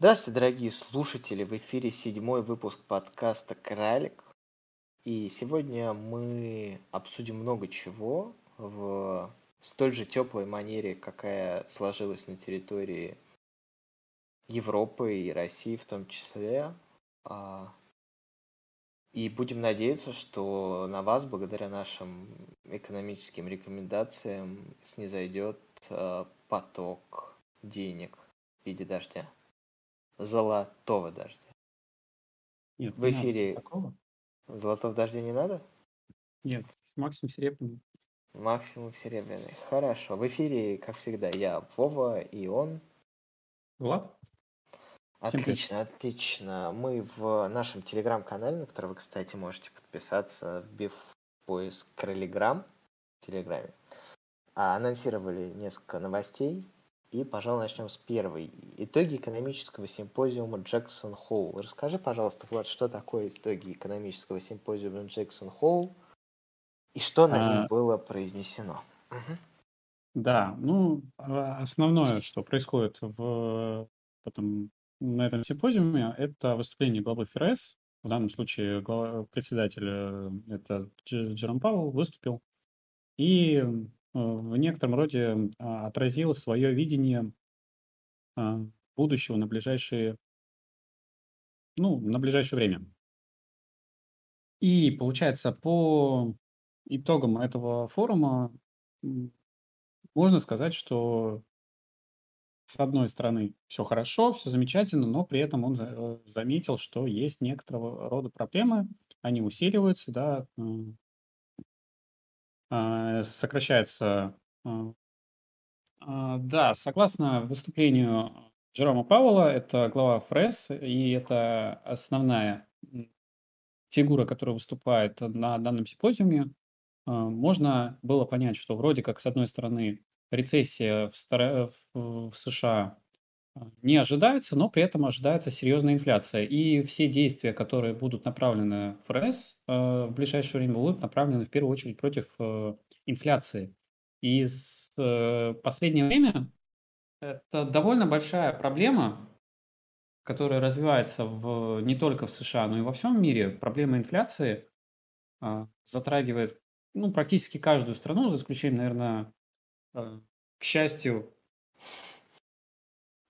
Здравствуйте, дорогие слушатели! В эфире седьмой выпуск подкаста «Кралик». И сегодня мы обсудим много чего в столь же теплой манере, какая сложилась на территории Европы и России в том числе. А, и будем надеяться, что на вас, благодаря нашим экономическим рекомендациям, снизойдет а, поток денег в виде дождя золотого дождя. Нет, в эфире... Такого? Золотого дождя не надо? Нет, с максимум серебряным. Максимум серебряный. Хорошо. В эфире, как всегда, я, Вова и он. Влад? Отлично, отлично. Мы в нашем телеграм-канале, на который вы, кстати, можете подписаться, вбив поиск Кролиграм в Телеграме, а анонсировали несколько новостей и, пожалуй, начнем с первой. Итоги экономического симпозиума Джексон Холл. Расскажи, пожалуйста, Влад, что такое итоги экономического симпозиума Джексон Холл и что на а... них было произнесено. Угу. Да, ну, а, основное, что происходит в этом, на этом симпозиуме, это выступление главы ФРС, в данном случае глава, председатель, э, это Джером Пауэлл, выступил, и в некотором роде а, отразил свое видение а, будущего на ближайшие, ну, на ближайшее время. И получается, по итогам этого форума можно сказать, что с одной стороны все хорошо, все замечательно, но при этом он э, заметил, что есть некоторого рода проблемы, они усиливаются, да, сокращается. А, а, да, согласно выступлению Джерома Пауэлла, это глава ФРС, и это основная фигура, которая выступает на данном симпозиуме, можно было понять, что вроде как, с одной стороны, рецессия в, в США не ожидается, но при этом ожидается серьезная инфляция. И все действия, которые будут направлены ФРС э, в ближайшее время, будут направлены в первую очередь против э, инфляции. И с э, последнее время это довольно большая проблема, которая развивается в, не только в США, но и во всем мире. Проблема инфляции затрагивает ну, практически каждую страну, за исключением, наверное, к счастью,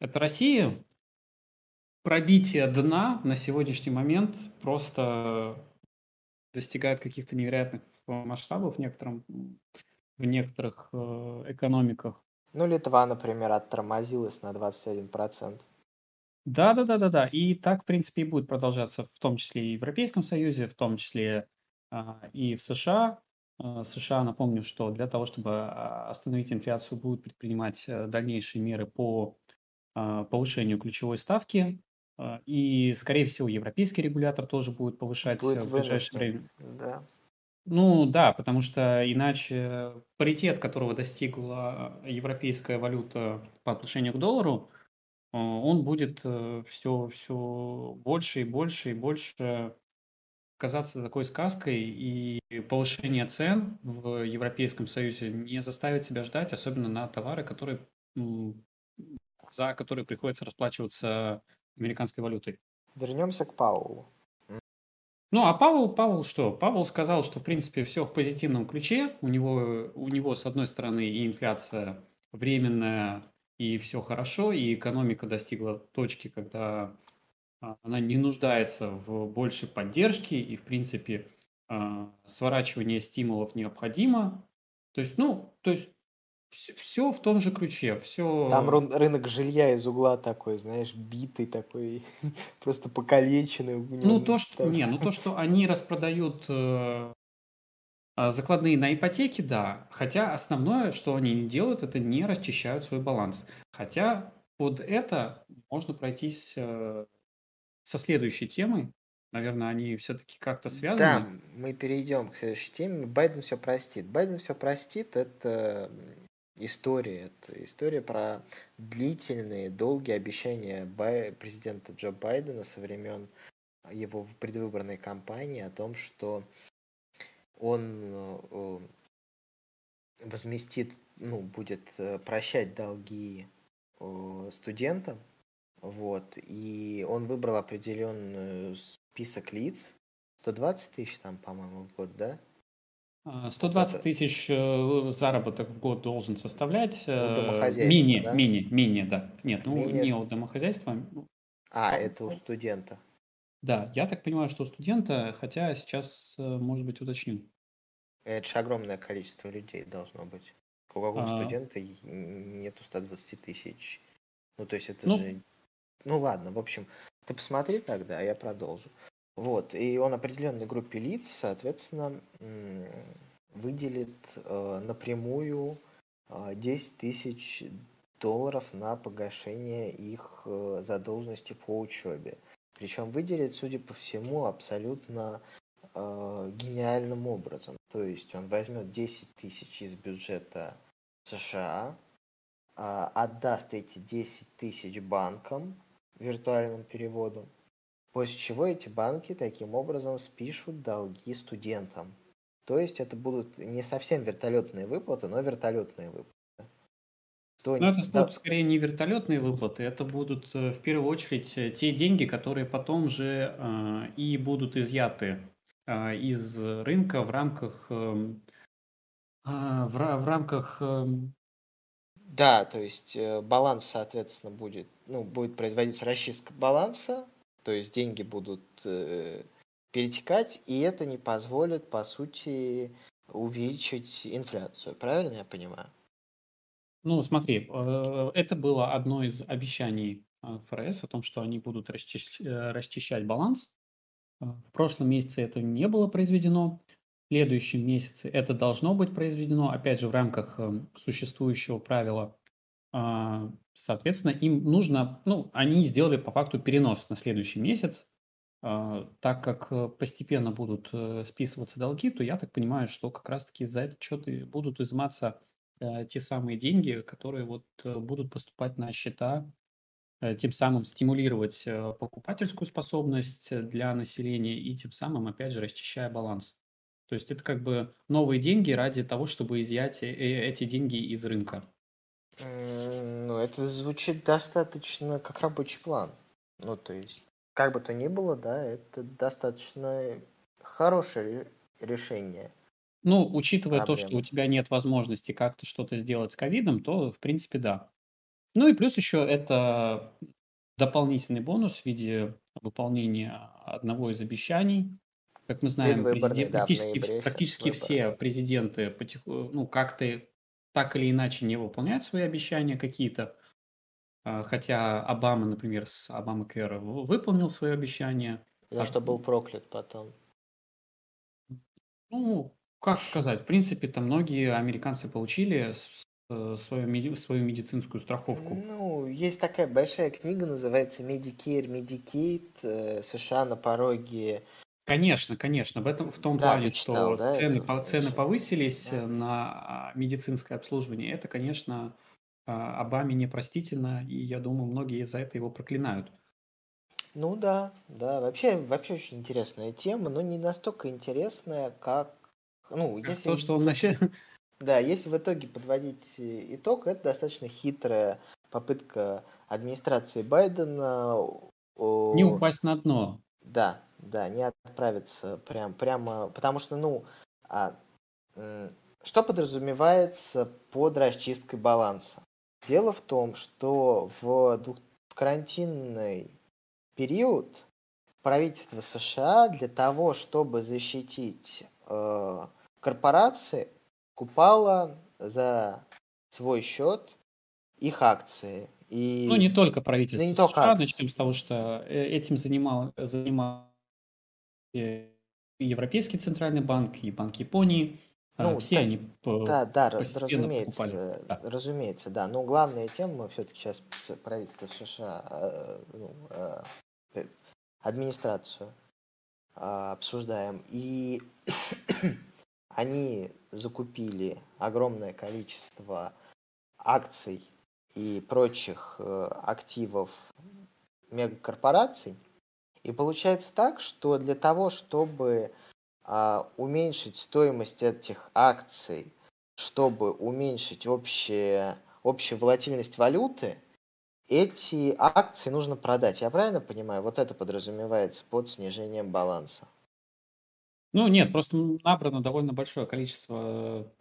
это Россия. Пробитие дна на сегодняшний момент просто достигает каких-то невероятных масштабов в, некотором, в некоторых э, экономиках. Ну, Литва, например, оттормозилась на 21%. Да, да, да, да, да. И так, в принципе, и будет продолжаться, в том числе и в Европейском Союзе, в том числе а, и в США. А, США, напомню, что для того, чтобы а, остановить инфляцию, будут предпринимать э, дальнейшие меры по повышению ключевой ставки, а, и, скорее всего, европейский регулятор тоже будет повышать будет в ближайшее время. Да. Ну да, потому что иначе паритет, которого достигла европейская валюта по отношению к доллару, а, он будет все, э, все больше и больше и больше казаться такой сказкой, и повышение цен в Европейском Союзе не заставит себя ждать, особенно на товары, которые за которые приходится расплачиваться американской валютой. Вернемся к Паулу. Ну, а Павел, Павел что? Павел сказал, что, в принципе, все в позитивном ключе. У него, у него, с одной стороны, и инфляция временная, и все хорошо, и экономика достигла точки, когда она не нуждается в большей поддержке, и, в принципе, а, сворачивание стимулов необходимо. То есть, ну, то есть все, в том же ключе, все... Там рынок жилья из угла такой, знаешь, битый такой, просто покалеченный. Ну, то, что... Не, ну то, что они распродают э, а, закладные на ипотеки, да. Хотя основное, что они не делают, это не расчищают свой баланс. Хотя под это можно пройтись э, со следующей темой. Наверное, они все-таки как-то связаны. Да, мы перейдем к следующей теме. Байден все простит. Байден все простит. Это история. Это история про длительные, долгие обещания президента Джо Байдена со времен его предвыборной кампании о том, что он э, возместит, ну, будет э, прощать долги э, студентам Вот. И он выбрал определенный список лиц. 120 тысяч там, по-моему, в год, да? 120 а, тысяч э, заработок в год должен составлять. У э, домохозяйства, мини, да? мини, мини, да. Нет, ну Мини... не у домохозяйства. А, это у студента. Да, я так понимаю, что у студента, хотя сейчас, э, может быть, уточню. Это же огромное количество людей должно быть. У какого а... студента нету 120 тысяч? Ну, то есть это ну... же... Ну, ладно, в общем, ты посмотри тогда, а я продолжу. Вот, и он определенной группе лиц, соответственно, выделит э, напрямую э, 10 тысяч долларов на погашение их э, задолженности по учебе. Причем выделит, судя по всему, абсолютно э, гениальным образом. То есть он возьмет 10 тысяч из бюджета США, э, отдаст эти 10 тысяч банкам виртуальным переводом, После чего эти банки таким образом спишут долги студентам. То есть это будут не совсем вертолетные выплаты, но вертолетные выплаты. Что но это будут скорее не вертолетные выплаты, это будут э, в первую очередь э, те деньги, которые потом же э, и будут изъяты э, из рынка в рамках э, в, в рамках э, да, то есть э, баланс, соответственно, будет, ну, будет производиться расчистка баланса, то есть деньги будут э, перетекать, и это не позволит, по сути, увеличить инфляцию. Правильно я понимаю? Ну, смотри, э, это было одно из обещаний э, ФРС о том, что они будут расчищать, э, расчищать баланс. В прошлом месяце это не было произведено. В следующем месяце это должно быть произведено, опять же, в рамках существующего правила а, соответственно, им нужно, ну, они сделали по факту перенос на следующий месяц, а, так как э, постепенно будут э, списываться долги, то я так понимаю, что как раз-таки за этот счет и будут изыматься э, те самые деньги, которые вот будут поступать на счета, тем самым стимулировать покупательскую способность для населения и тем самым, опять же, расчищая баланс. То есть это как бы новые деньги ради того, чтобы изъять эти деньги из рынка. Ну, это звучит достаточно как рабочий план. Ну, то есть, как бы то ни было, да, это достаточно хорошее решение. Ну, учитывая проблемы. то, что у тебя нет возможности как-то что-то сделать с ковидом, то, в принципе, да. Ну и плюс еще это дополнительный бонус в виде выполнения одного из обещаний. Как мы знаем, президент, да, практически, практически все президенты потиху, ну, как-то так или иначе не выполняют свои обещания какие-то. А, хотя Обама, например, с Обама Кэра выполнил свое обещание. За а... что был проклят потом. Ну, как сказать, в принципе, то многие американцы получили э, свою, свою медицинскую страховку. Ну, есть такая большая книга, называется Medicare, Medicaid, э, США на пороге Конечно, конечно. В этом в том да, плане, читал, что да, цены, по, цены повысились да. на медицинское обслуживание. Это, конечно, а, Обаме непростительно, и я думаю, многие за это его проклинают. Ну да, да. Вообще, вообще очень интересная тема, но не настолько интересная, как. Ну, если. То, что он начал. Да, если в итоге подводить итог, это достаточно хитрая попытка администрации Байдена. Не упасть на дно. Да, да, не отправиться прям, прямо, потому что, ну, а, что подразумевается под расчисткой баланса? Дело в том, что в, в карантинный период правительство США для того, чтобы защитить э, корпорации, купало за свой счет их акции. И... Ну, не только правительство ну, не США, только начнем с того, что э, этим занимал, занимал Европейский центральный банк, и Банк Японии. А, ну, Все да, они да, да, разумеется, покупали. Да. разумеется, да. Но главная тема мы все-таки сейчас правительство США, э, ну, э, администрацию э, обсуждаем. И они закупили огромное количество акций и прочих э, активов мегакорпораций, и получается так, что для того, чтобы а, уменьшить стоимость этих акций, чтобы уменьшить общее, общую волатильность валюты, эти акции нужно продать. Я правильно понимаю? Вот это подразумевается под снижением баланса. Ну, нет, просто набрано довольно большое количество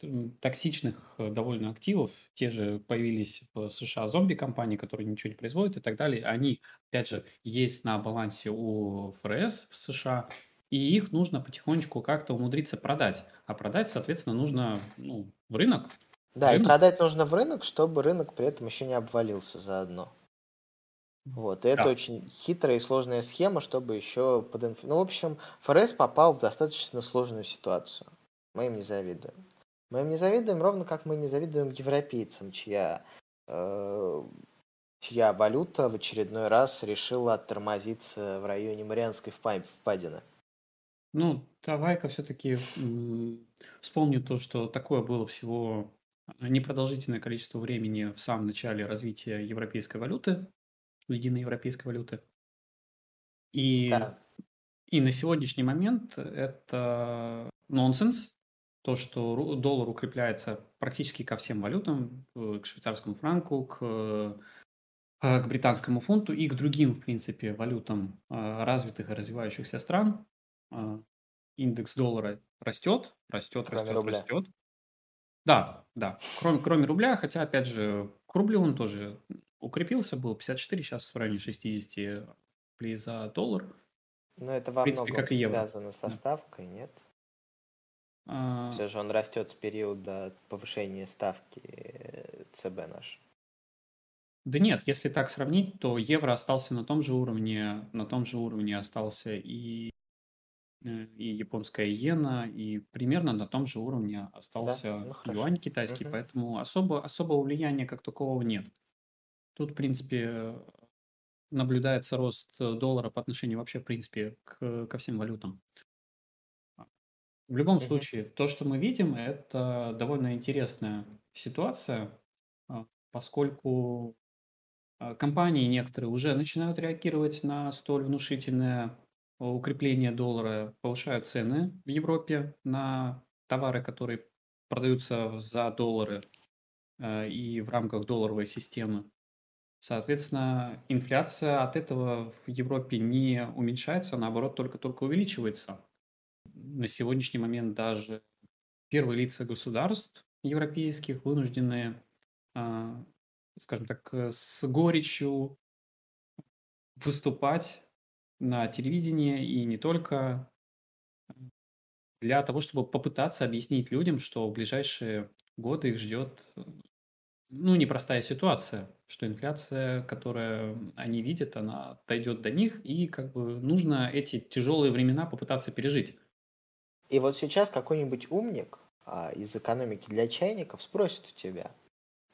токсичных э, довольно активов. Те же появились в США зомби-компании, которые ничего не производят и так далее. Они, опять же, есть на балансе у ФРС в США, и их нужно потихонечку как-то умудриться продать. А продать, соответственно, нужно ну, в рынок. Да, рынок. и продать нужно в рынок, чтобы рынок при этом еще не обвалился заодно. Вот, и это да. очень хитрая и сложная схема, чтобы еще под инф... Ну, в общем, ФРС попал в достаточно сложную ситуацию. Мы им не завидуем. Мы им не завидуем, ровно как мы не завидуем европейцам, чья, э, чья валюта в очередной раз решила оттормозиться в районе Марианской впадины. Ну, давай-ка все-таки вспомню то, что такое было всего непродолжительное количество времени в самом начале развития европейской валюты единой европейской валюты. И, да. и на сегодняшний момент это нонсенс, то, что доллар укрепляется практически ко всем валютам, к швейцарскому франку, к, э, к британскому фунту и к другим, в принципе, валютам э, развитых и развивающихся стран. Э, индекс доллара растет, растет, кроме растет, рубля. растет. Да, да, кроме, кроме рубля, хотя, опять же, к рублю он тоже укрепился, был 54, сейчас в районе 60 рублей за доллар. Но это во принципе, многом как и евро. связано со ставкой, нет? А... Все же он растет с периода повышения ставки ЦБ наш. Да нет, если так сравнить, то евро остался на том же уровне, на том же уровне остался и, э, и японская иена, и примерно на том же уровне остался да? ну, юань китайский, угу. поэтому особо, особого влияния как такового нет. Тут, в принципе, наблюдается рост э, доллара по отношению вообще, в принципе, к, ко всем валютам. В любом угу. случае, то, что мы видим, это довольно интересная ситуация, а, поскольку а, компании некоторые уже начинают реагировать на столь внушительное укрепление доллара, повышают цены в Европе на товары, которые продаются за доллары э, и в рамках долларовой системы. Соответственно, инфляция от этого в Европе не уменьшается, а наоборот, только-только увеличивается. На сегодняшний момент даже первые лица государств европейских вынуждены, а, скажем так, с горечью выступать на телевидении и не только для того, чтобы попытаться объяснить людям, что в ближайшие годы их ждет ну, непростая ситуация, что инфляция, которую они видят, она дойдет до них, и как бы нужно эти тяжелые времена попытаться пережить. И вот сейчас какой-нибудь умник а, из экономики для чайников спросит у тебя,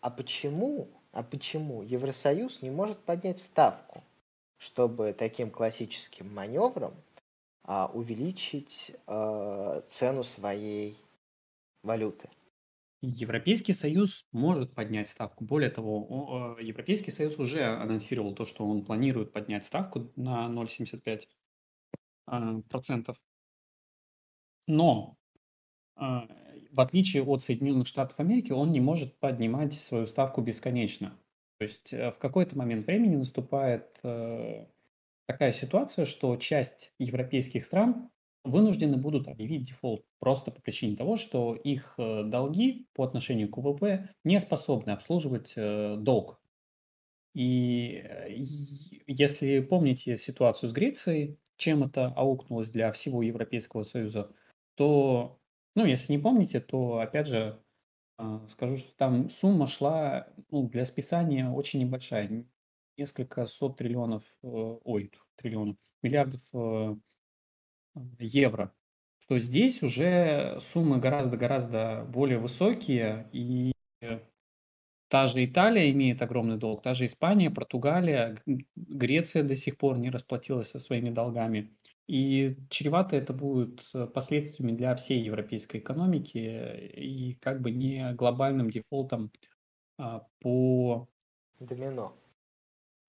а почему, а почему Евросоюз не может поднять ставку, чтобы таким классическим маневром а, увеличить а, цену своей валюты? Европейский Союз может поднять ставку. Более того, Европейский Союз уже анонсировал то, что он планирует поднять ставку на 0,75 а, процентов. Но а, в отличие от Соединенных Штатов Америки, он не может поднимать свою ставку бесконечно. То есть э, в какой-то момент времени наступает э, такая ситуация, что часть европейских стран вынуждены будут объявить дефолт просто по причине того, что их э, долги по отношению к ВВП не способны обслуживать э, долг. И э, если помните ситуацию с Грецией, чем это аукнулось для всего Европейского Союза, то, ну, если не помните, то, опять же, скажу, что там сумма шла ну, для списания очень небольшая, несколько сот триллионов, ой, триллионов, миллиардов евро, то здесь уже суммы гораздо-гораздо более высокие, и та же Италия имеет огромный долг, та же Испания, Португалия, Греция до сих пор не расплатилась со своими долгами. И чревато это будет последствиями для всей европейской экономики и как бы не глобальным дефолтом а, по Домино.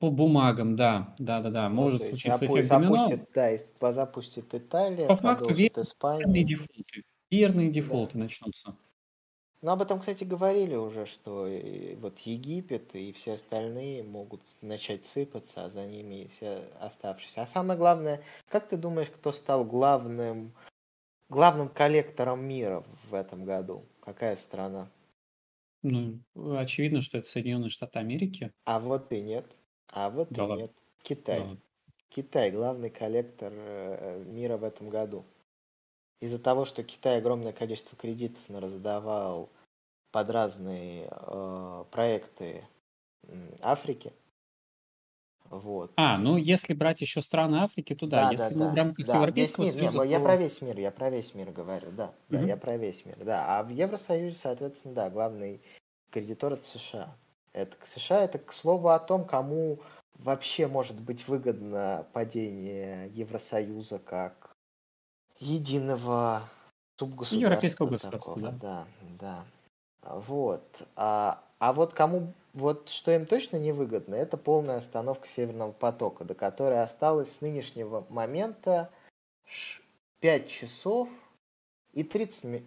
По бумагам, да, да, да, да. Ну, Может то случиться эффект домино. запустит, да, запустит Италия, По факту верные дефолты. Верные Да. дефолты начнутся. Ну, об этом, кстати, говорили уже, что вот Египет и все остальные могут начать сыпаться, а за ними и все оставшиеся. А самое главное, как ты думаешь, кто стал главным, главным коллектором мира в этом году? Какая страна? Ну, очевидно, что это Соединенные Штаты Америки. А вот и нет. А вот да и ладно. нет. Китай. Да. Китай главный коллектор э, мира в этом году. Из-за того, что Китай огромное количество кредитов раздавал под разные э, проекты Африки. Вот. А, ну если брать еще страны Африки, то да, да если да, мы да, в рамках да. Европейского весь мир, Союза, нет, то... Я про весь мир, я про весь мир говорю, да. Да, угу. я про весь мир, да. А в Евросоюзе, соответственно, да, главный кредитор это США. Это США, это к слову о том, кому вообще может быть выгодно падение Евросоюза как единого субгосударства. Европейского государства, такого. да. Да, да. Вот. А, а вот кому, вот что им точно не выгодно, это полная остановка Северного потока, до которой осталось с нынешнего момента 5 часов и 30,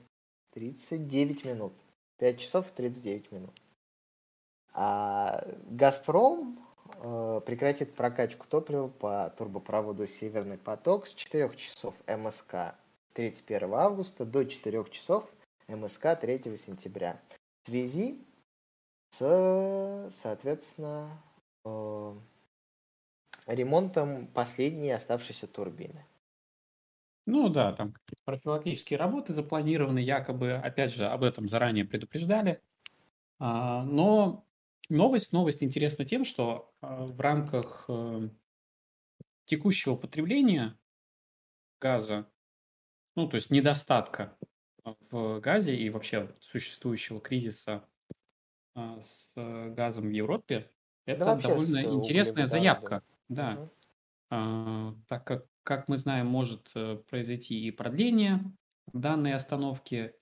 39 минут. 5 часов и 39 минут. А Газпром э, прекратит прокачку топлива по турбопроводу Северный поток с 4 часов МСК 31 августа до 4 часов МСК 3 сентября. В связи с, соответственно, э, ремонтом последней оставшейся турбины. Ну да, там профилактические работы запланированы, якобы, опять же, об этом заранее предупреждали. А, но Новость, новость интересна тем, что э, в рамках э, текущего потребления газа, ну, то есть недостатка в газе и вообще существующего кризиса э, с газом в Европе, это да довольно интересная заявка. Да. Угу. А, так как, как мы знаем, может произойти и продление данной остановки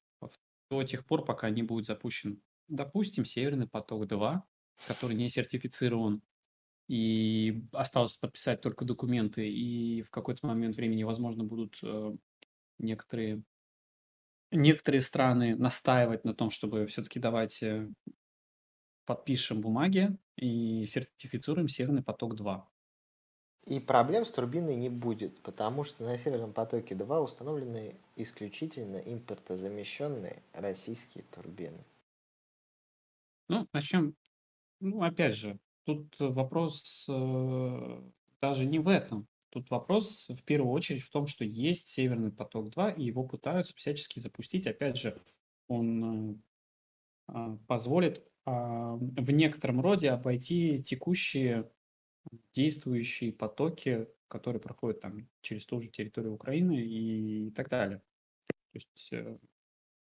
до тех пор, пока не будет запущен, допустим, Северный поток-2, который не сертифицирован, и осталось подписать только документы, и в какой-то момент времени, возможно, будут э, некоторые, некоторые страны настаивать на том, чтобы все-таки давайте подпишем бумаги и сертифицируем Северный поток-2. И проблем с турбиной не будет, потому что на Северном потоке 2 установлены исключительно импортозамещенные российские турбины. Ну, начнем ну, опять же, тут вопрос э, даже не в этом. Тут вопрос в первую очередь в том, что есть Северный поток-2, и его пытаются всячески запустить. Опять же, он э, а, позволит а, в некотором роде обойти текущие действующие потоки, которые проходят там через ту же территорию Украины и так далее. То есть э,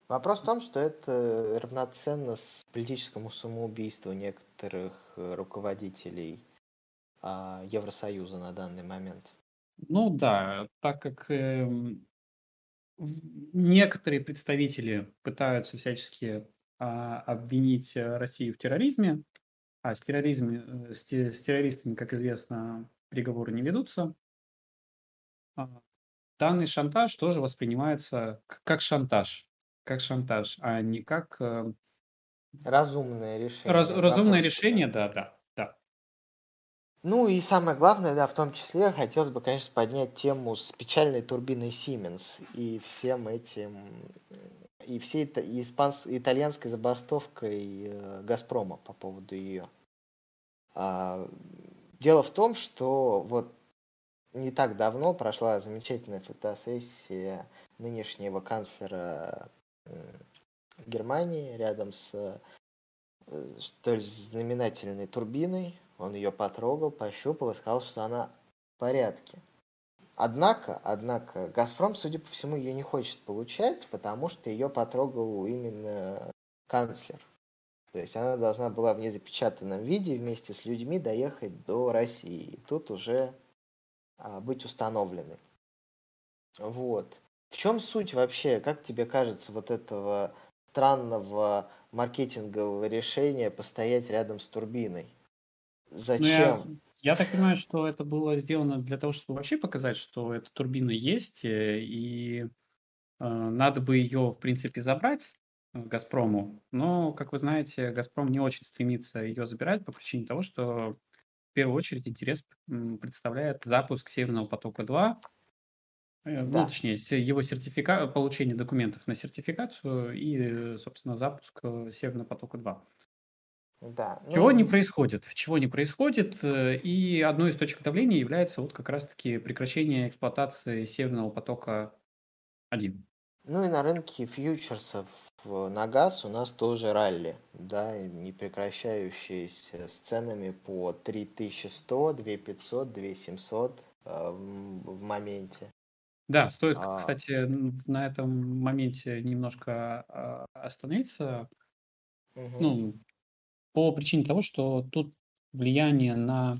Вопрос в том, что это равноценно с политическому самоубийству некоторых э, руководителей а, Евросоюза на данный момент. Ну да, так как э, некоторые представители пытаются всячески а, обвинить Россию в терроризме, а с, терроризме, э, с, с террористами, как известно, переговоры не ведутся, а, данный шантаж тоже воспринимается как шантаж как шантаж, а не как э, Разумное решение. раз, разумное решение, да, да, да. Ну и самое главное, да, в том числе хотелось бы, конечно, поднять тему с печальной турбиной Siemens и всем этим, и всей и испанс, итальянской забастовкой э, Газпрома по поводу ее. А, дело в том, что вот не так давно прошла замечательная фотосессия нынешнего канцлера Германии, рядом с э, столь знаменательной турбиной. Он ее потрогал, пощупал и сказал, что она в порядке. Однако, однако, Газпром, судя по всему, ее не хочет получать, потому что ее потрогал именно канцлер. То есть она должна была в незапечатанном виде вместе с людьми доехать до России. И тут уже а, быть установлены. Вот. В чем суть вообще, как тебе кажется, вот этого странного маркетингового решения постоять рядом с турбиной? Зачем? Ну, я, я так понимаю, что это было сделано для того, чтобы вообще показать, что эта турбина есть, э, и э, надо бы ее, в принципе, забрать. «Газпрому». Но, как вы знаете, «Газпром» не очень стремится ее забирать по причине того, что в первую очередь интерес представляет запуск «Северного потока-2», э, ну, точнее, его сертифика... получение документов на сертификацию и, собственно, запуск э, «Северного потока-2». Да. Ну, Чего не происходит? Чего не происходит? Э, и одной из точек давления является вот как раз-таки прекращение эксплуатации Северного потока-1. Ну и на рынке фьючерсов на газ у нас тоже ралли, да, не прекращающиеся с ценами по 3100, 2500, 2700 э, в моменте. Да, стоит, а... кстати, на этом моменте немножко а, остановиться. Угу. Ну, по причине того, что тут влияние на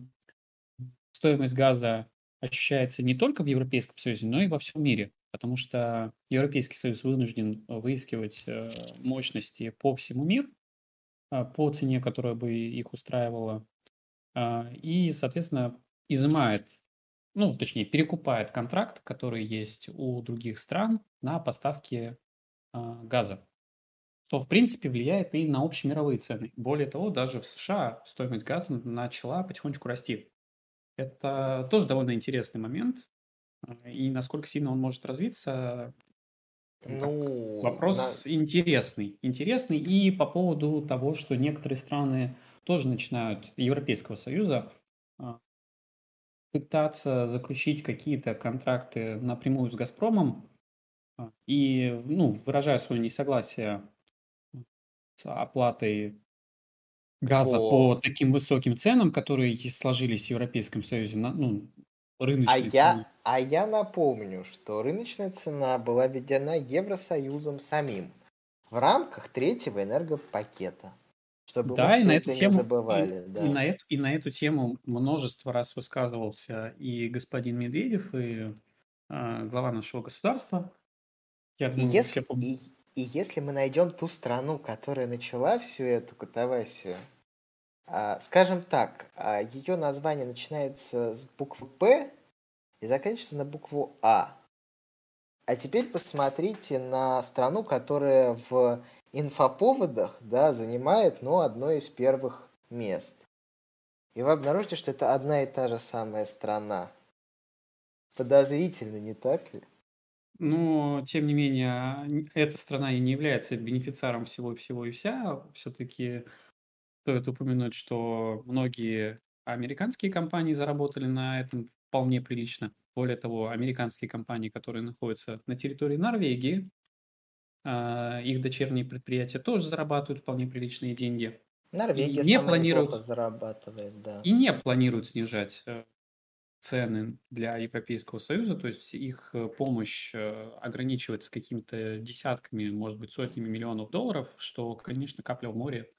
стоимость газа ощущается не только в Европейском Союзе, но и во всем мире, потому что Европейский Союз вынужден выискивать э, мощности по всему миру, а, по цене, которая бы их устраивала, а, и, соответственно, изымает, ну, точнее, перекупает контракт, который есть у других стран на поставки а, газа то, в принципе, влияет и на общемировые цены. Более того, даже в США стоимость газа начала потихонечку расти. Это тоже довольно интересный момент. И насколько сильно он может развиться, ну, вопрос на... интересный. Интересный и по поводу того, что некоторые страны тоже начинают Европейского Союза а, пытаться заключить какие-то контракты напрямую с «Газпромом», а, и ну, выражая свое несогласие с оплатой газа по, по таким высоким ценам, которые сложились в Европейском Союзе, на, ну, рыночной а я, а я напомню, что рыночная цена была введена Евросоюзом самим в рамках третьего энергопакета. Чтобы да, мы и на эту тему, не забывали. И, да. и, на эту, и на эту тему множество раз высказывался и господин Медведев, и э, глава нашего государства. Я думаю, и если, все и, и если мы найдем ту страну, которая начала всю эту катавасию, а, скажем так, а, ее название начинается с буквы П и заканчивается на букву А. А теперь посмотрите на страну, которая в инфоповодах да, занимает ну, одно из первых мест. И вы обнаружите, что это одна и та же самая страна. Подозрительно, не так ли? Но, тем не менее, эта страна и не является бенефициаром всего-всего и вся. Все-таки стоит упомянуть, что многие американские компании заработали на этом вполне прилично. Более того, американские компании, которые находятся на территории Норвегии, их дочерние предприятия тоже зарабатывают вполне приличные деньги. Норвегия не планируют, зарабатывает, да. И не планируют снижать э, цены для Европейского Союза, то есть их э, помощь э, ограничивается какими-то десятками, может быть, сотнями миллионов долларов, что, конечно, капля в море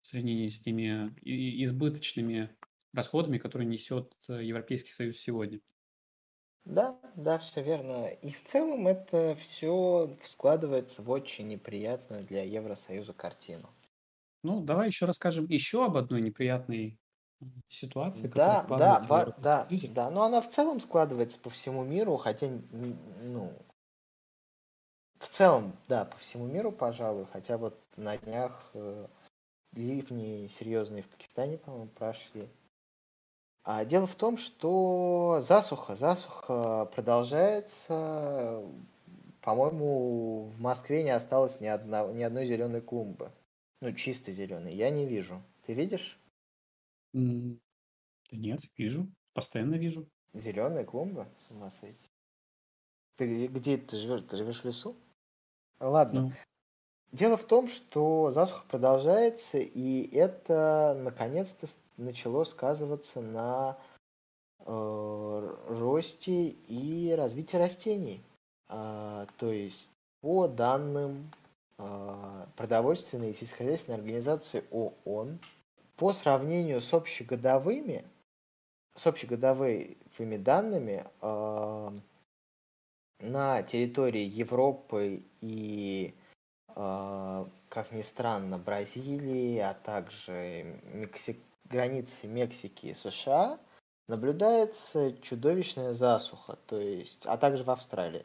в сравнении с теми избыточными расходами, которые несет Европейский Союз сегодня. Да, да, все верно. И в целом это все складывается в очень неприятную для Евросоюза картину. Ну, давай еще расскажем еще об одной неприятной ситуации, Да, да, в да, да, но она в целом складывается по всему миру, хотя, ну, в целом, да, по всему миру, пожалуй, хотя вот на днях э, ливни серьезные в Пакистане, по-моему, прошли. А дело в том, что засуха, засуха продолжается. По-моему, в Москве не осталось ни, одна, ни одной зеленой клумбы. Ну, чисто зеленой. Я не вижу. Ты видишь? Да нет, вижу. Постоянно вижу. Зеленая клумба? С ума сойти. Ты где ты живешь? Ты живешь в лесу? Ладно. Ну. Дело в том, что засуха продолжается, и это наконец-то начало сказываться на э, росте и развитии растений. А, то есть по данным э, продовольственной и сельскохозяйственной организации ООН, по сравнению с общегодовыми, с общегодовыми данными э, на территории Европы и, э, как ни странно, Бразилии, а также Мексик, границы Мексики и США наблюдается чудовищная засуха, то есть, а также в Австралии.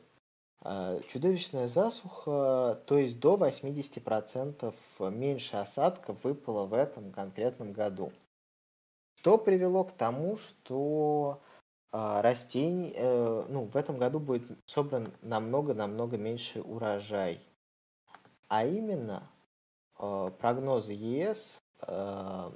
А, чудовищная засуха, то есть до 80% меньше осадков выпало в этом конкретном году. Что привело к тому, что а, растений, э, ну, в этом году будет собран намного-намного меньше урожай. А именно, э, прогнозы ЕС э,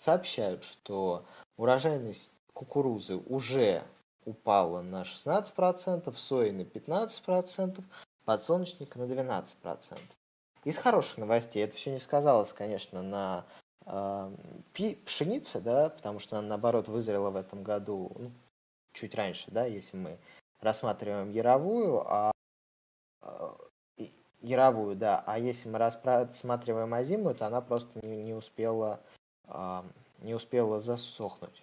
сообщают, что урожайность кукурузы уже упала на 16%, сои на 15%, подсолнечника на 12%. Из хороших новостей, это все не сказалось, конечно, на э, пшенице, да, потому что она, наоборот, вызрела в этом году ну, чуть раньше, да, если мы рассматриваем яровую, а э, яровую, да, а если мы рассматриваем озимую, то она просто не, не успела не успела засохнуть.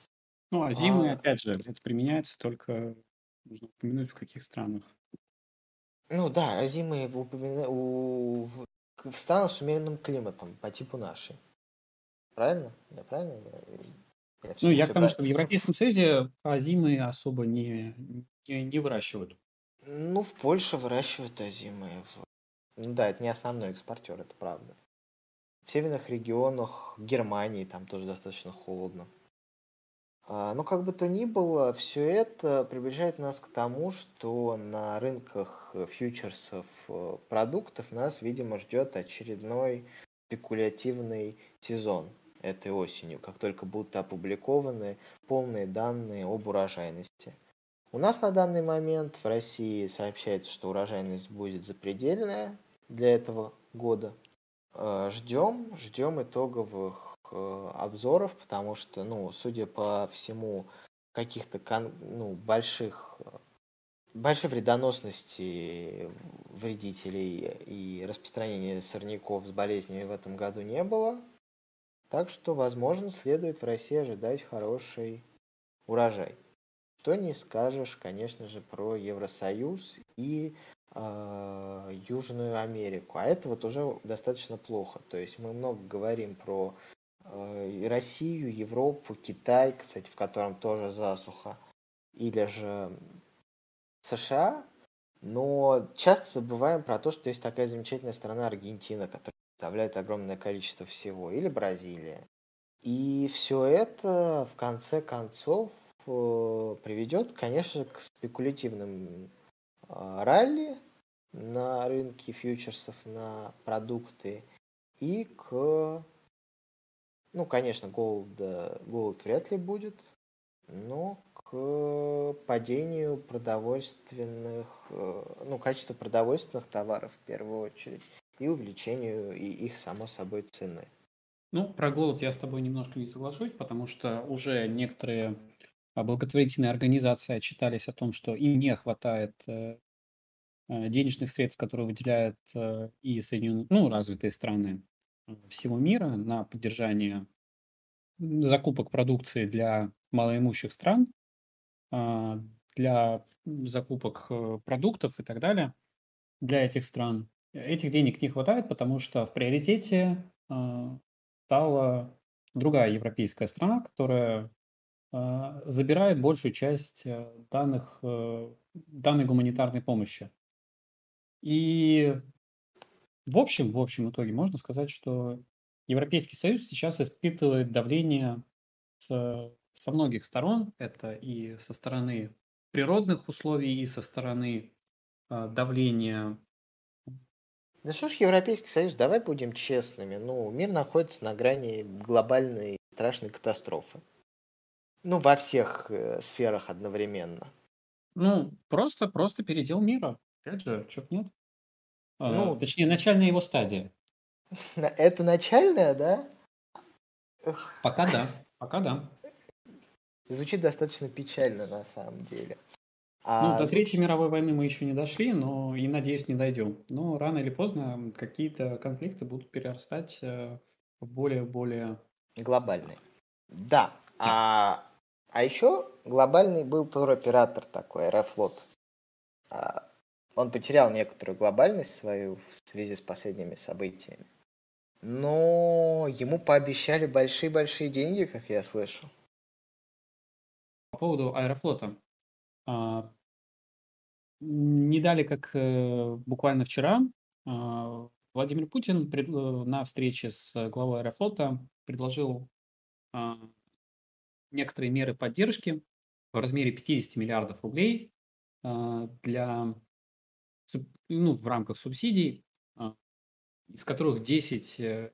Ну, а зимы, А, опять же, это применяется только, нужно упомянуть, в каких странах. ну да, зимы в, упомина- у, в, в странах с умеренным климатом по типу нашей. Правильно? Я правильно? Я, я Ну, я к тому, что в Европейском Союзе озимы особо не, не, не выращивают. Ну, в Польше выращивают озимы. В- Ну да, это не основной экспортер, это правда. В северных регионах Германии там тоже достаточно холодно. А, но как бы то ни было, все это приближает нас к тому, что на рынках фьючерсов э, продуктов нас, видимо, ждет очередной спекулятивный сезон этой осенью, как только будут опубликованы полные данные об урожайности. У нас на данный момент в России сообщается, что урожайность будет запредельная для этого года. Э, ждем, ждем итоговых Э, обзоров, потому что, ну, судя по всему, каких-то ну, больших большой вредоносности вредителей и распространения сорняков с болезнями в этом году не было. Так что, возможно, следует в России ожидать хороший урожай. Что не скажешь, конечно же, про Евросоюз и э, Южную Америку. А это вот уже достаточно плохо. То есть мы много говорим про Э, Россию, Европу, Китай, кстати, в котором тоже засуха, или же США, но часто забываем про то, что есть такая замечательная страна Аргентина, которая представляет огромное количество всего, или Бразилия. И все это в конце концов э, приведет, конечно, к спекулятивным ралли на рынке фьючерсов на продукты и к ну, конечно, голода, голод вряд ли будет, но к падению продовольственных, э, ну, качества продовольственных товаров в первую очередь и увеличению и их, само собой, цены. Ну, про голод я с тобой немножко не соглашусь, потому что уже некоторые благотворительные организации отчитались о том, что им не хватает э, э, денежных средств, которые выделяют и Соединенные, ну, развитые страны всего мира на поддержание закупок продукции для малоимущих стран, а, для закупок э, продуктов и так далее для этих стран. Этих денег не хватает, потому что в приоритете а, стала другая европейская страна, которая а, забирает большую часть э, данных, э, данной гуманитарной помощи. И в общем, в общем итоге можно сказать, что Европейский Союз сейчас испытывает давление с, со многих сторон. Это и со стороны природных условий, и со стороны э, давления. Да что ж, Европейский Союз, давай будем честными. Ну, мир находится на грани глобальной страшной катастрофы. Ну, во всех э, сферах одновременно. Ну, просто, просто передел мира. Опять же, чё нет. Ну, а, точнее, начальная его стадия. Это начальная, да? Пока да, пока да. Звучит достаточно печально на самом деле. А... Ну, до Третьей мировой войны мы еще не дошли, но и, надеюсь, не дойдем. Но рано или поздно какие-то конфликты будут перерастать э, в более-более... Глобальные. Да. да. А, а еще глобальный был туроператор такой, Аэрофлот. А, он потерял некоторую глобальность свою в связи с последними событиями. Но ему пообещали большие-большие деньги, как я слышал. По поводу Аэрофлота. А, Не дали, как э, буквально вчера, а, Владимир Путин э, на встрече с главой Аэрофлота предложил некоторые меры поддержки в размере 50 миллиардов рублей а, для, ну, в рамках субсидий, а, из которых 10 э,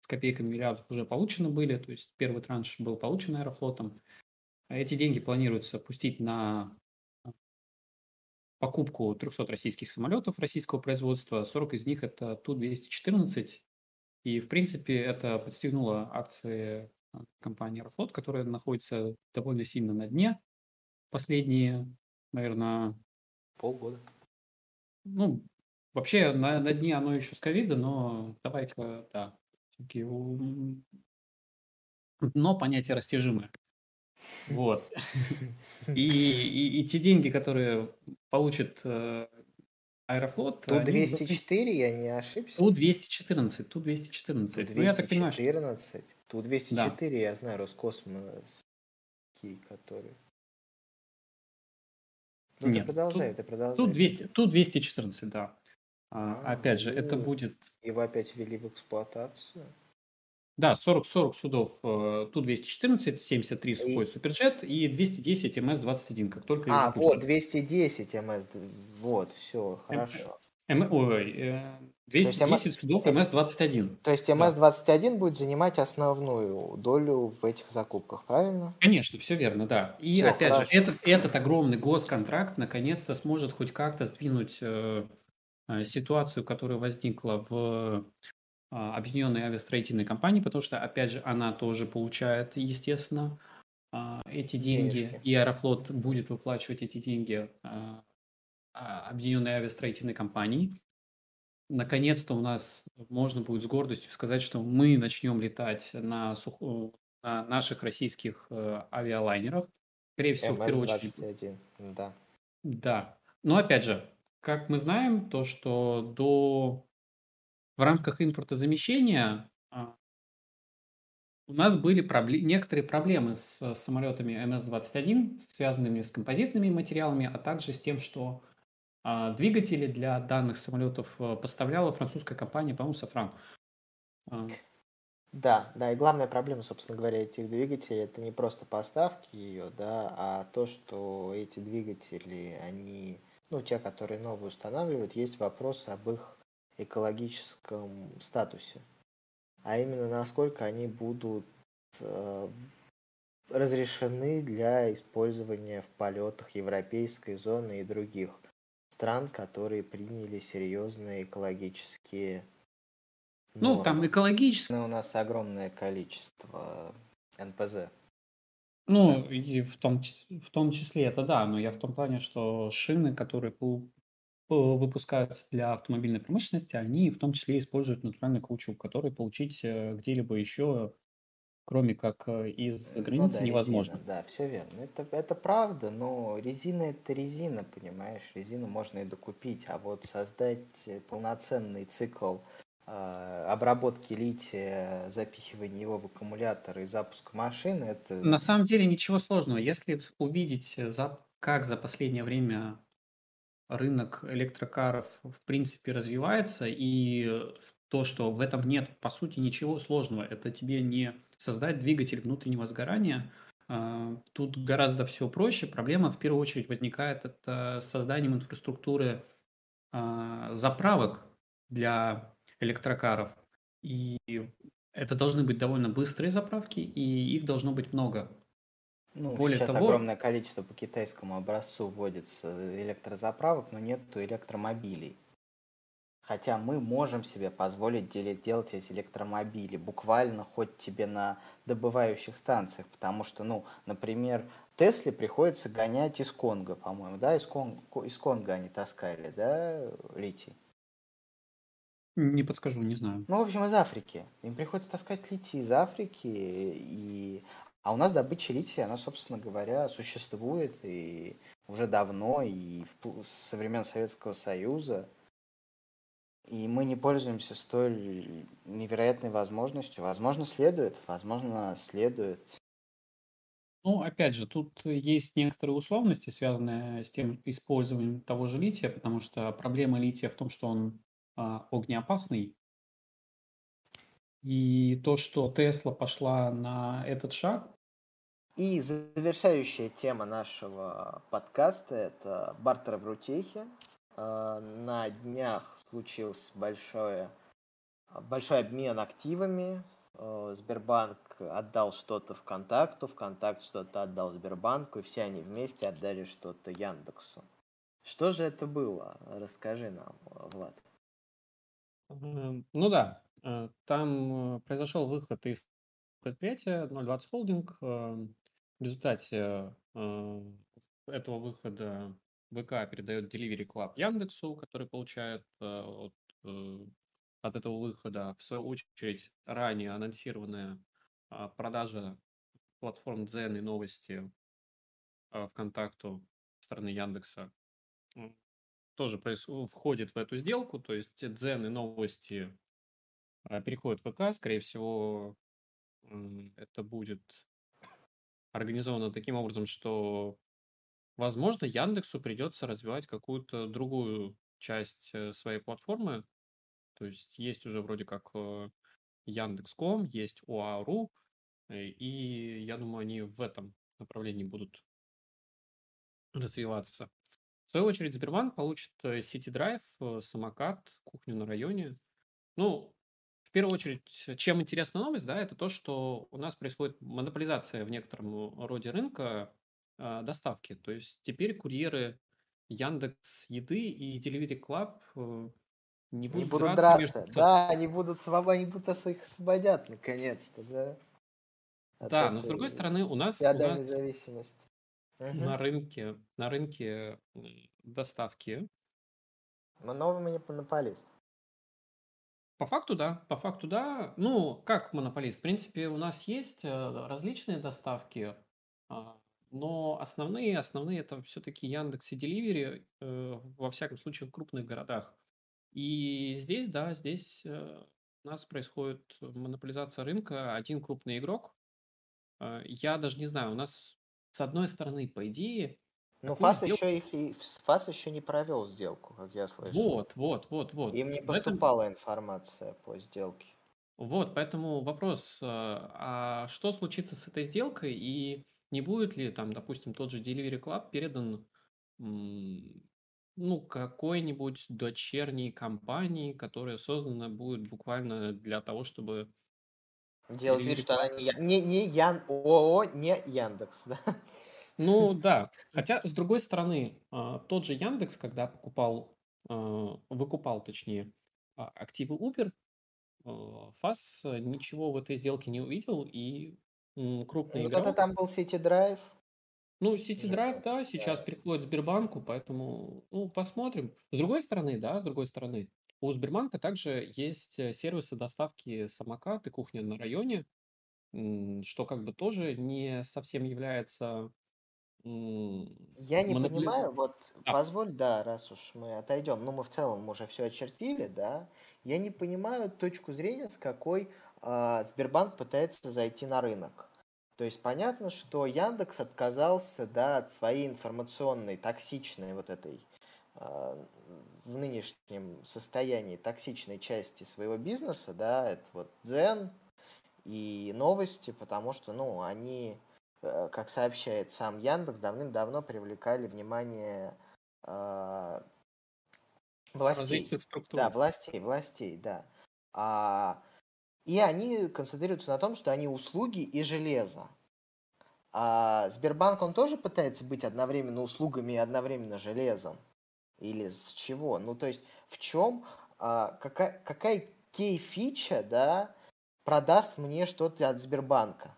с копейками миллиардов уже получены были, то есть первый транш был получен Аэрофлотом. А Эти деньги планируется пустить на покупку 300 российских самолетов российского производства. 40 из них это Ту-214. И, в принципе, это подстегнуло акции а, компании Аэрофлот, которая находится довольно сильно на дне последние, наверное, Полгода. ну, вообще на, на дне оно еще с ковида, но давай-ка, да, все-таки дно понятие растяжимое. Вот. И, и, и те деньги, которые получит э, Аэрофлот, Ту они 204, я не ошибся. Ту-214, Ту-214. Ну, я так понимаю, что... 214. Ту 204, я знаю, Роскосмос, который. Ну, ты Нет, продолжай, тут- ты продолжай. Тут 200, тут 214, да. А, А, опять же, это ну. будет, Его опять ввели в эксплуатацию. Да, 40, 40 судов э, Ту-214, 73 сухой суперджет и 210 МС-21, как только А, вот, 210 МС. Вот, все, хорошо. М- ой, э, 210 судов э, МС-21. То есть МС-21 будет занимать основную долю в этих закупках, правильно? Конечно, все верно, да. И Всё, опять хорошо. же, этот, этот огромный госконтракт наконец-то сможет хоть как-то сдвинуть э, э, ситуацию, которая возникла в Объединенной авиастроительной компании, потому что, опять же, она тоже получает, естественно, а, эти деньги, Денежки. и Аэрофлот будет выплачивать эти деньги а, а, Объединенной авиастроительной компании. Наконец-то у нас можно будет с гордостью сказать, что мы начнем летать на, сухо- на наших российских э, авиалайнерах. Скорее всего, в первую очередь. МС-21, да. Да. Но опять же, как мы знаем, то, что до в рамках импортозамещения а, у нас были пробле- некоторые проблемы с самолетами МС-21, связанными с композитными материалами, а также с тем, что а, двигатели для данных самолетов а, поставляла французская компания, по-моему, Сафран. А, Да, да, и главная проблема, собственно говоря, этих двигателей, это не просто поставки ее, да, а то, что эти двигатели, они, ну, те, которые новые устанавливают, есть вопрос об их экологическом статусе. А именно, насколько они будут э, разрешены для использования в полетах европейской зоны и других стран, которые приняли серьезные экологические Ну, там нормы. Ну, У нас огромное количество НПЗ. ну, и в том, в том числе это да, но я в том плане, что шины, которые выпускаются для автомобильной промышленности, они в том числе используют натуральный каучук, который получить э, где-либо еще, кроме как э, из-за Ну границы, да, невозможно. резина, да, все верно. Это, это правда, но резина это резина, понимаешь? Резину можно и докупить, а вот создать э, полноценный цикл э, обработки лития, запихивания его в аккумулятор и запуска машины, это На самом деле ничего сложного. Если увидеть, э, как за последнее время рынок электрокаров в принципе развивается, и э, то, что в этом нет, по сути, ничего сложного. Это тебе не создать двигатель внутреннего сгорания. А, Тут гораздо все проще. Проблема в первую очередь возникает это с созданием инфраструктуры а, заправок для электрокаров. И это должны быть довольно быстрые заправки, и их должно быть много. Ну, Более сейчас того- огромное количество по китайскому образцу вводится электрозаправок, но нету электромобилей. Хотя мы можем себе позволить делать эти электромобили буквально хоть тебе на добывающих станциях, потому что, ну, например, Тесле приходится гонять из Конго, по-моему, да, из, Кон- из Конго они таскали, да, литий. Не подскажу, не знаю. Ну, в общем, из Африки. Им приходится таскать литий из Африки, и... а у нас добыча лития, она, собственно говоря, существует и уже давно, и со времен Советского Союза. И мы не пользуемся столь невероятной возможностью. Возможно, следует, возможно, следует. Ну, опять же, тут есть некоторые условности, связанные с тем использованием того же лития, потому что проблема лития в том, что он а, огнеопасный. И то, что Тесла пошла на этот шаг, И завершающая тема нашего подкаста – это бартер в рутехе. Э, На днях случился большое, большой обмен активами. Э, Сбербанк отдал что-то ВКонтакту, ВКонтакт что-то отдал Сбербанку, и все они вместе отдали что-то Яндексу. Что же это было? Расскажи нам, Влад. Эм, Ну да, э, там э, произошел выход из предприятия 020 Холдинг. Э, В результате э, этого выхода ВК передает Delivery Club Яндексу, который получает э, от, э, от этого выхода, в свою очередь, ранее анонсированная а, продажа платформ Дзен и новости а, ВКонтакту стороны Яндекса тоже проис- входит в эту сделку, то есть Дзен и новости а, переходят в ВК, скорее всего, это будет организовано таким образом, что, возможно, Яндексу придется развивать какую-то другую часть э, своей платформы. То есть есть уже вроде как э, Яндекс.ком, есть ОАРУ, э, и я думаю, они в этом направлении будут развиваться. В свою очередь, Сбербанк получит Drive, э, самокат, кухню на районе. Ну, в первую очередь, чем интересна новость, да, это то, что у нас происходит монополизация в некотором роде рынка э, доставки. То есть теперь курьеры Яндекс Еды и Delivery Club э, не Не будут будут драться между драться. собой. Да, они будут свободны, они будут ос- их освободят наконец-то, да? От Да, но с другой стороны, у нас, у нас зависимости. Мгм. на рынке, на рынке доставки Но новый монополист. По факту, да. По факту, да. Ну, как монополист? В принципе, у нас есть э, различные доставки, а, но основные, основные это все-таки Яндекс и Деливери, э, во всяком случае, в крупных городах. И здесь, да, здесь э, у нас происходит монополизация рынка. Один крупный игрок. Я даже не знаю, у нас с одной стороны, по идее, Ну, ФАС сделку... еще их и ФАС еще не провел сделку, как я слышал. Вот, вот, вот, вот. Им не В этом, поступала информация по сделке. Вот, поэтому вопрос, э, а что случится с этой сделкой и не будет ли там, допустим, тот же Delivery Club передан ну, какой-нибудь дочерней компании, которая создана будет буквально для того, чтобы Делать вид, что она не, не, не Ян, ООО, не Яндекс, да? Ну, да. Хотя, с другой стороны, а, тот же Яндекс, когда покупал, а, выкупал, точнее, а, активы Uber, ФАС ничего в этой сделке не увидел, и м, крупный Ну, игрок там был City Drive. Ну, City Drive, да, сейчас да. переходит к Сбербанку, поэтому, ну, посмотрим. С другой стороны, да, с другой стороны, у Сбербанка также есть э, сервисы доставки самокат и кухня на районе, что как бы тоже не совсем является Я не монополи- понимаю, вот Да, позволь, да, раз уж мы отойдем, ну мы в целом уже все очертили, да, я не понимаю точку зрения, с какой а, Сбербанк пытается зайти на рынок. То есть понятно, что Яндекс отказался, да, от своей информационной, токсичной вот этой а, в нынешнем состоянии токсичной части своего бизнеса, да, это вот Дзен и новости, потому что, ну, они э, как сообщает сам Яндекс, давным-давно привлекали внимание э, властей. Да, властей, властей, да. А, и они концентрируются на том, что они услуги и железо. А Сбербанк, он тоже пытается быть одновременно услугами и одновременно железом? Или с чего? Ну, то есть, в чем, а, какая, какая кей-фича, да, продаст мне что-то от Сбербанка?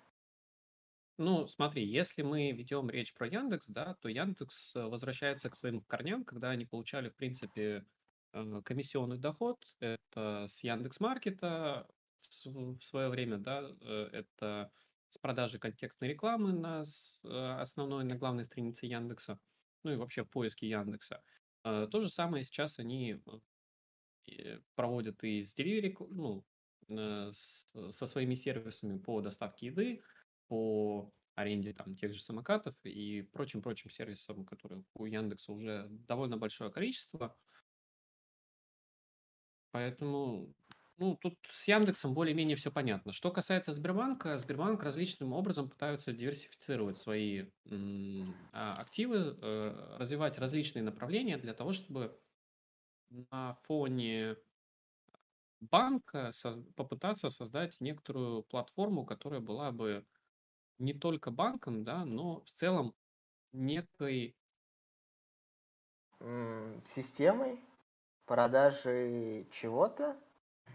Ну, смотри, если мы ведем речь про Яндекс, да, то Яндекс э, возвращается к своим корням, когда они получали, в принципе, э, комиссионный доход. Это с Яндекс.Маркета в с- в свое время, да, э, это с продажи контекстной рекламы на основной, на главной странице Яндекса, ну и вообще в поиске Яндекса. То же самое сейчас они проводят и с Cl- ну, со своими сервисами по доставке еды, по аренде там тех же самокатов и прочим-прочим сервисам, которые у Яндекса уже довольно большое количество. Поэтому, ну, тут с Яндексом более-менее все понятно. Что касается Сбербанка, Сбербанк различным образом пытаются диверсифицировать свои а, активы, э, развивать различные направления для того, чтобы на фоне банка попытаться создать некоторую платформу, которая была бы не только банком, да, но в целом некой Системой продажи чего-то?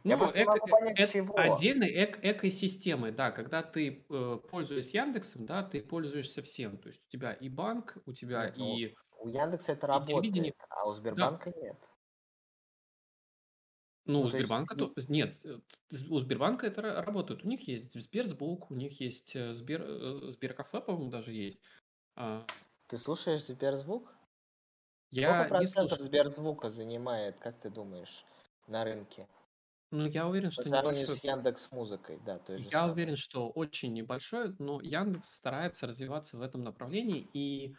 Я ну, просто не могу понять, эко, чего. отдельной эк, экосистемой, да, когда ты э, пользуешься Яндексом, да, ты пользуешься всем, то есть у тебя и банк, у тебя Нет, ну, и у Яндекса это работает, а у Сбербанка да. нет. Ну, у Ну, Сбербанка то... Нет, э, у Сбербанка это работает. У них есть Сберзвук, у них есть э, Сбер... э, Сберкафе, по-моему, даже есть. А, Ты слушаешь Сберзвук? Сколько я не процентов слушаю. Сберзвука занимает, как ты думаешь, на рынке? Ну, я уверен, По что сравнению с Яндекс Музыкой, да, то Я самой. уверен, что очень небольшой, но Яндекс старается развиваться в этом направлении и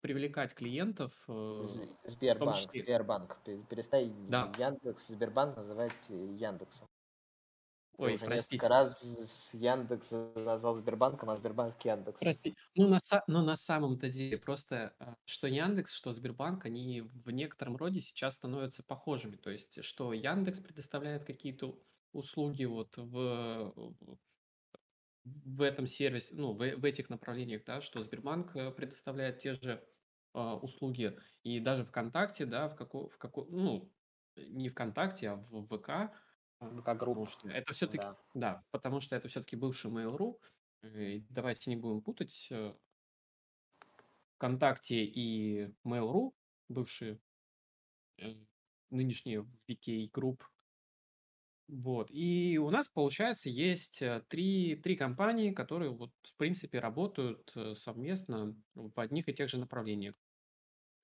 привлекать клиентов. Э, Сбербанк, Сбербанк. Перестань Да. Яндекс, Сбербанк называть э, Яндексом. Ой, уже простите. несколько раз с Яндекс назвал Сбербанком, а Сбербанк Яндекс. Прости. Ну, на, ну, на самом-то деле, просто что Яндекс, что Сбербанк, они в некотором роде сейчас становятся похожими. То есть, что Яндекс предоставляет какие-то услуги вот в, в этом сервисе, ну, в, в этих направлениях, да, что Сбербанк э, предоставляет те же э, услуги. И даже ВКонтакте, да, в какой, в какой, ну, не ВКонтакте, а в ВК как Потому что это все-таки, да. да, потому что это все-таки бывший Mail.ru. Э, давайте не будем путать э, ВКонтакте и Mail.ru, бывшие э, нынешние VK Group. Вот. И у нас, получается, есть три, три компании, которые, вот, в принципе, работают совместно в одних и тех же направлениях.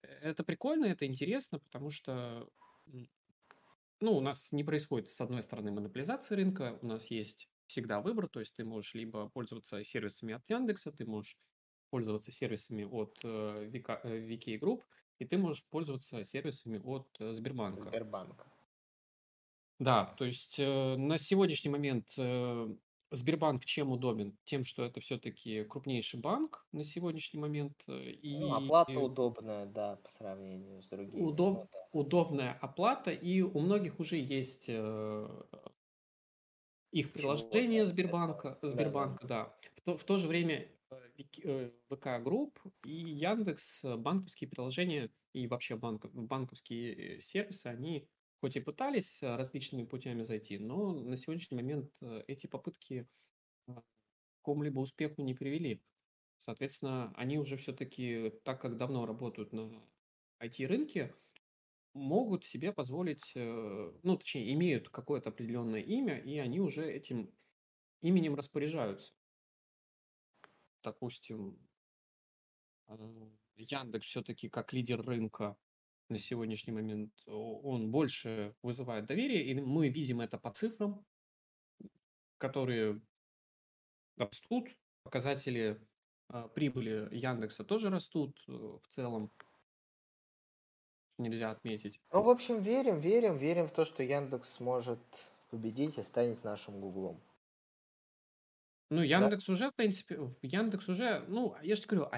Это прикольно, это интересно, потому что ну, у нас не происходит, с одной стороны, монополизация рынка, у нас есть всегда выбор, то есть ты можешь либо пользоваться сервисами от Яндекса, ты можешь пользоваться сервисами от э, VK, э, VK Group, и ты можешь пользоваться сервисами от э, Сбербанка. Сбербанка. Да, то есть э, на сегодняшний момент э, Сбербанк чем удобен? Тем, что это все-таки крупнейший банк на сегодняшний момент. Э, и ну, оплата удобная, да, по сравнению с другими. Удоб... Ну, да. Удобная оплата, и у многих уже есть э, их приложение Сбербанка, Сбербанка, да. да. В, то, в то же время э, VK Group и Яндекс банковские приложения и вообще банк, банковские сервисы, они хоть и пытались э, различными путями зайти, но на сегодняшний момент э, эти попытки э, к какому-либо успеху не привели. Соответственно, они уже все-таки, так как давно работают на IT-рынке, могут себе позволить, ну, точнее, имеют какое-то определенное имя, и они уже этим именем распоряжаются. Допустим, Яндекс все-таки как лидер рынка на сегодняшний момент, он больше вызывает доверие, и мы видим это по цифрам, которые растут, показатели а, прибыли Яндекса тоже растут э, в целом, нельзя отметить. Ну, в общем, верим, верим, верим в то, что Яндекс сможет победить и станет нашим Гуглом. Ну, Яндекс да? уже, в принципе, Яндекс уже, ну, я же говорю,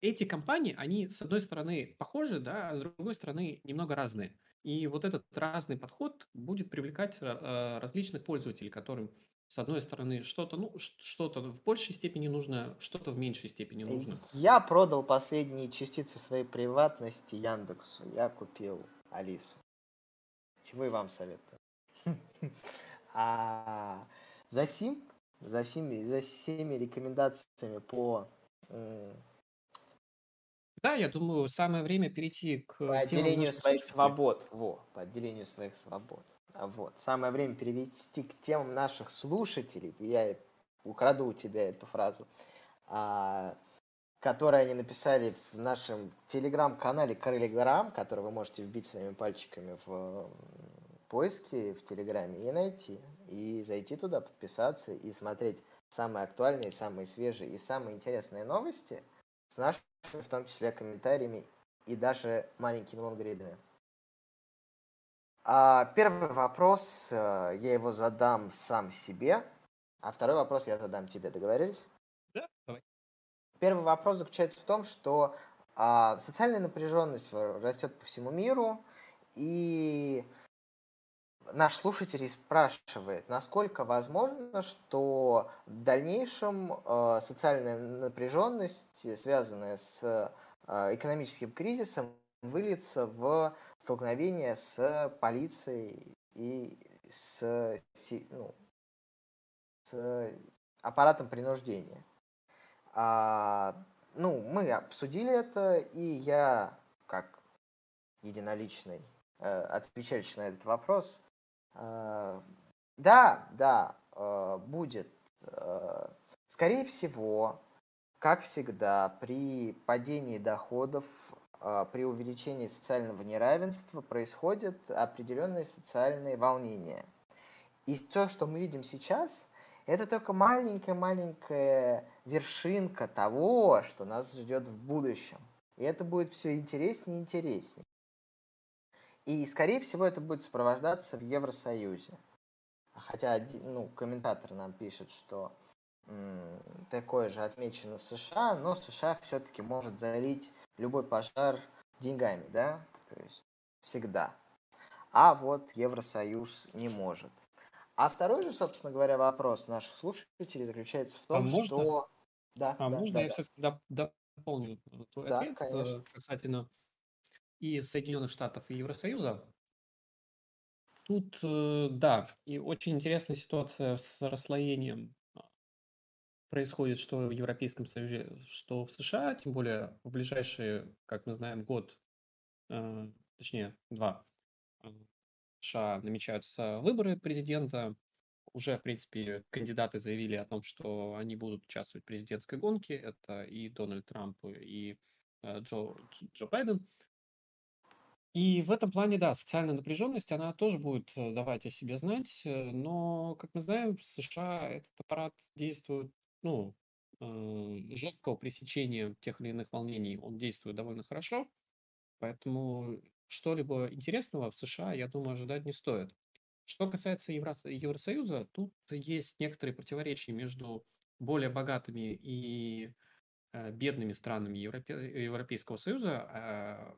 эти компании, они, с одной стороны, похожи, да, а с другой стороны, немного разные. И вот этот разный подход будет привлекать э, различных пользователей, которым, с одной стороны, что-то ну, что-то в большей степени нужно, что-то в меньшей степени нужно. Я продал последние частицы своей приватности Яндексу. Я купил Алису. Чего и вам советую. А за сим, за всеми, за всеми рекомендациями по да, я думаю, самое время перейти к По отделению своих свобод. Во, по отделению своих свобод. А вот. Самое время перевести к темам наших слушателей. Я украду у тебя эту фразу. А, которую они написали в нашем телеграм-канале Крыльграм, который вы можете вбить своими пальчиками в поиске в Телеграме и найти. И зайти туда, подписаться и смотреть самые актуальные, самые свежие и самые интересные новости с нашими, в том числе, комментариями и даже маленькими лонгридами. А, первый вопрос, э, я его задам сам себе, а второй вопрос я задам тебе. Договорились? Да, давай. Первый вопрос заключается в том, что а, социальная напряженность растет по всему миру, и наш слушатель спрашивает, насколько возможно, что в дальнейшем э, социальная напряженность, связанная с э, экономическим кризисом, выльется в столкновение с полицией и с, ну, с аппаратом принуждения. А, ну, мы обсудили это, и я, как единоличный э, отвечающий на этот вопрос, да, да, э, будет. Э, скорее всего, как всегда, при падении доходов, э, при увеличении социального неравенства происходят определенные социальные волнения. И то, что мы видим сейчас, это только маленькая-маленькая вершинка того, что нас ждет в будущем. И это будет все интереснее и интереснее. И, скорее всего, это будет сопровождаться в Евросоюзе. Хотя ну, комментатор нам пишет, что такое же отмечено в США, но США все-таки может залить любой пожар деньгами, да? То есть всегда. А вот Евросоюз не может. А второй же, собственно говоря, вопрос наших слушателей заключается в а том, а можно, что... Да, а да, можно да, я да. все-таки дополню твой да, ответ конечно. Э, касательно и Соединенных Штатов и Евросоюза? Тут, э, да, и очень интересная ситуация с расслоением а, происходит что в Европейском Союзе, что в США, тем более в ближайшие, как мы знаем, год, э, точнее, два, США намечаются выборы президента. Уже, в принципе, кандидаты заявили о том, что они будут участвовать в президентской гонке. Это и Дональд Трамп, и э, Джо, Джо Байден. И в этом плане, да, социальная напряженность, она тоже будет э, давать о себе знать, э, но, как мы знаем, в США этот аппарат действует, ну, жесткого пресечения тех или иных волнений, он действует довольно хорошо, поэтому что-либо интересного в США, я думаю, ожидать не стоит. Что касается Евро- Евросоюза, тут есть некоторые противоречия между более богатыми и э, бедными странами Европе- Европейского Союза э,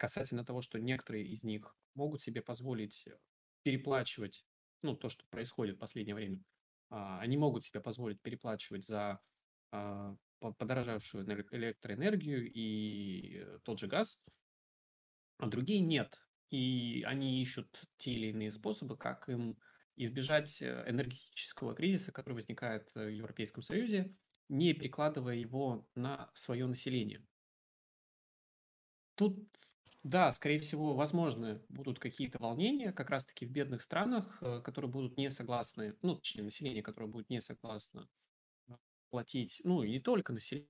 касательно того, что некоторые из них могут себе позволить переплачивать, ну, то, что происходит в последнее время. Э, они могут себе позволить переплачивать за э, подорожавшую электроэнергию и тот же газ – а другие нет. И они ищут те или иные способы, как им избежать э, энергетического кризиса, который возникает в Европейском Союзе, не перекладывая его на свое население. Тут, да, скорее всего, возможно, будут какие-то волнения как раз-таки в бедных странах, э, которые будут не согласны, ну, точнее, население, которое будет не согласно э, платить, ну, и не только население,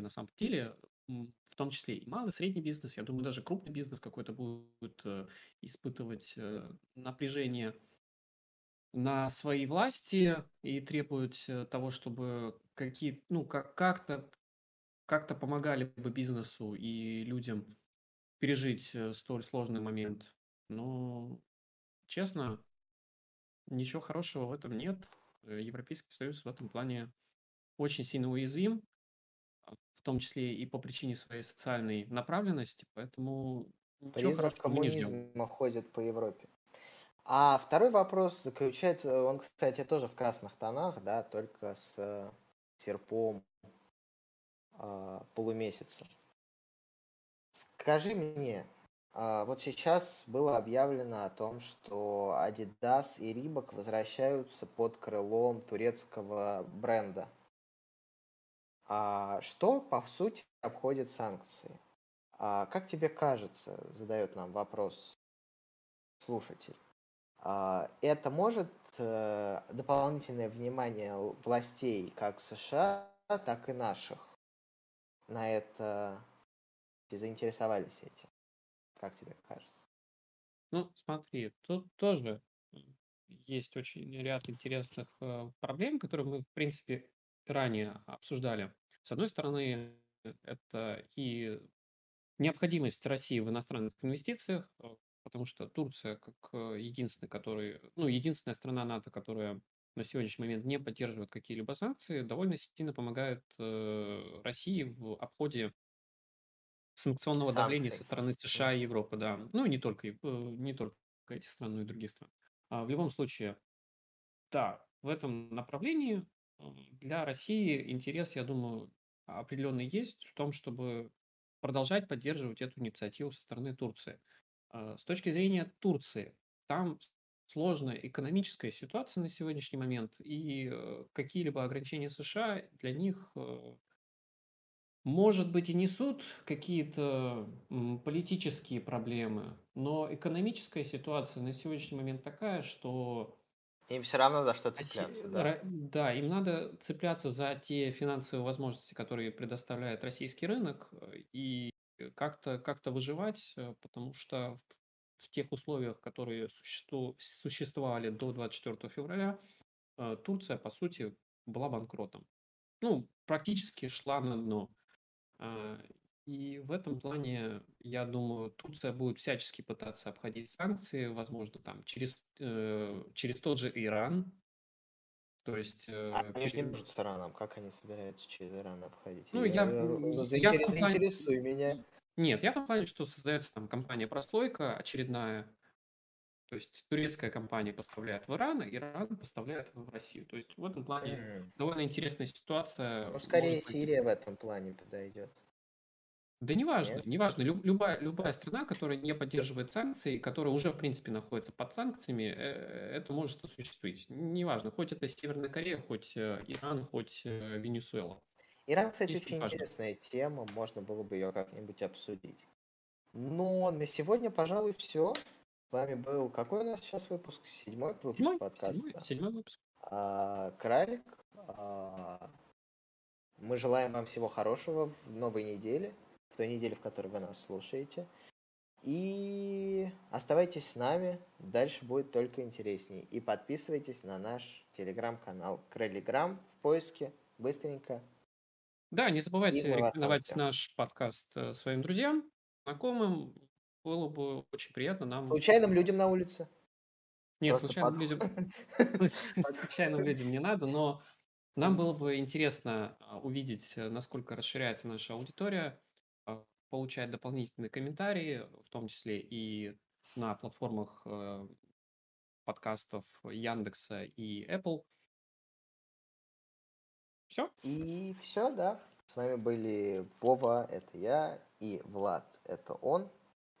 на самом деле, в том числе и малый, средний бизнес, я думаю, даже крупный бизнес какой-то будет э, испытывать напряжение на свои власти и требовать э, того, чтобы какие, ну, как, как-то как-то помогали бы бизнесу и людям пережить столь сложный момент. Но, честно, ничего хорошего в этом нет. Европейский Союз в этом плане очень сильно уязвим в том числе и по причине своей социальной направленности, поэтому ничего не ждем. ходит по Европе. А второй вопрос заключается, он, кстати, тоже в красных тонах, да, только с серпом э, полумесяца. Скажи мне, э, вот сейчас было объявлено о том, что Adidas и Reebok возвращаются под крылом турецкого бренда – а что, по сути, обходит санкции? А как тебе кажется, задает нам вопрос слушатель, а это может э, дополнительное внимание властей как США, так и наших на это заинтересовались этим? Как тебе кажется? Ну, смотри, тут тоже есть очень ряд интересных э, проблем, которые мы, в принципе, ранее обсуждали. С одной стороны, это и необходимость России в иностранных инвестициях, э, потому что Турция, как э, единственный, который, ну, единственная страна НАТО, которая на сегодняшний момент не поддерживает какие-либо санкции, довольно сильно помогает России в обходе санкционного давления со стороны США и Европы, да. Ну, не только, не только этих стран, но и других стран. А в любом случае, да, в этом направлении для России интерес, я думаю, определенный есть в том, чтобы продолжать поддерживать эту инициативу со стороны Турции. А, с точки зрения Турции, там сложная экономическая ситуация на сегодняшний момент, и э, какие-либо ограничения США для них, э, может быть, и несут какие-то политические проблемы, но экономическая ситуация на сегодняшний момент такая, что им все равно за что цепляться, да. Да, им надо цепляться за те финансовые возможности, которые предоставляет российский рынок, э, и как-то как выживать, э, потому что в, тех условиях, которые существовали до 24 февраля, э, Турция, по сути, была банкротом. Ну, практически шла на дно. А, и в этом плане, я думаю, Турция будет всячески пытаться обходить санкции, возможно, там через, э, через тот же Иран. То есть... Э, а они же не нужны сторонам, как они собираются через Иран обходить? Ну, я... я, заинтерес, я заинтересуй меня. Нет, я в том плане, что создается там компания «Прослойка» очередная, то есть турецкая компания поставляет в Иран, а Иран поставляет в Россию. То есть в этом плане mm. довольно интересная ситуация. Ну, скорее Сирия в этом плане подойдет. Да неважно, Нет? неважно. Люб, любая, любая страна, которая не поддерживает санкции, которая уже, в принципе, находится под санкциями, э, это может осуществить. Неважно, хоть это Северная Корея, хоть э, Иран, хоть э, Венесуэла. Иран, кстати, Здесь очень важно. интересная тема, можно было бы ее как-нибудь обсудить. Но на сегодня, пожалуй, все. С вами был какой у нас сейчас выпуск? Седьмой выпуск седьмой, подкаста. Седьмой, седьмой выпуск. А, Кралик. А, мы желаем вам всего хорошего в новой неделе в той неделе, в которой вы нас слушаете. И оставайтесь с нами, дальше будет только интереснее. И подписывайтесь на наш телеграм-канал Крелиграм в поиске, быстренько. Да, не забывайте рекомендовать наш подкаст э, своим друзьям, знакомым. Было бы очень приятно нам. Случайным людям на улице. Нет, случайным людям, случайным людям не надо, но нам было бы интересно а, увидеть, э, насколько расширяется наша аудитория а, получать дополнительные комментарии, в том числе и на платформах э, подкастов Яндекса и Apple. Все? И все, да. С вами были Вова, это я, и Влад, это он.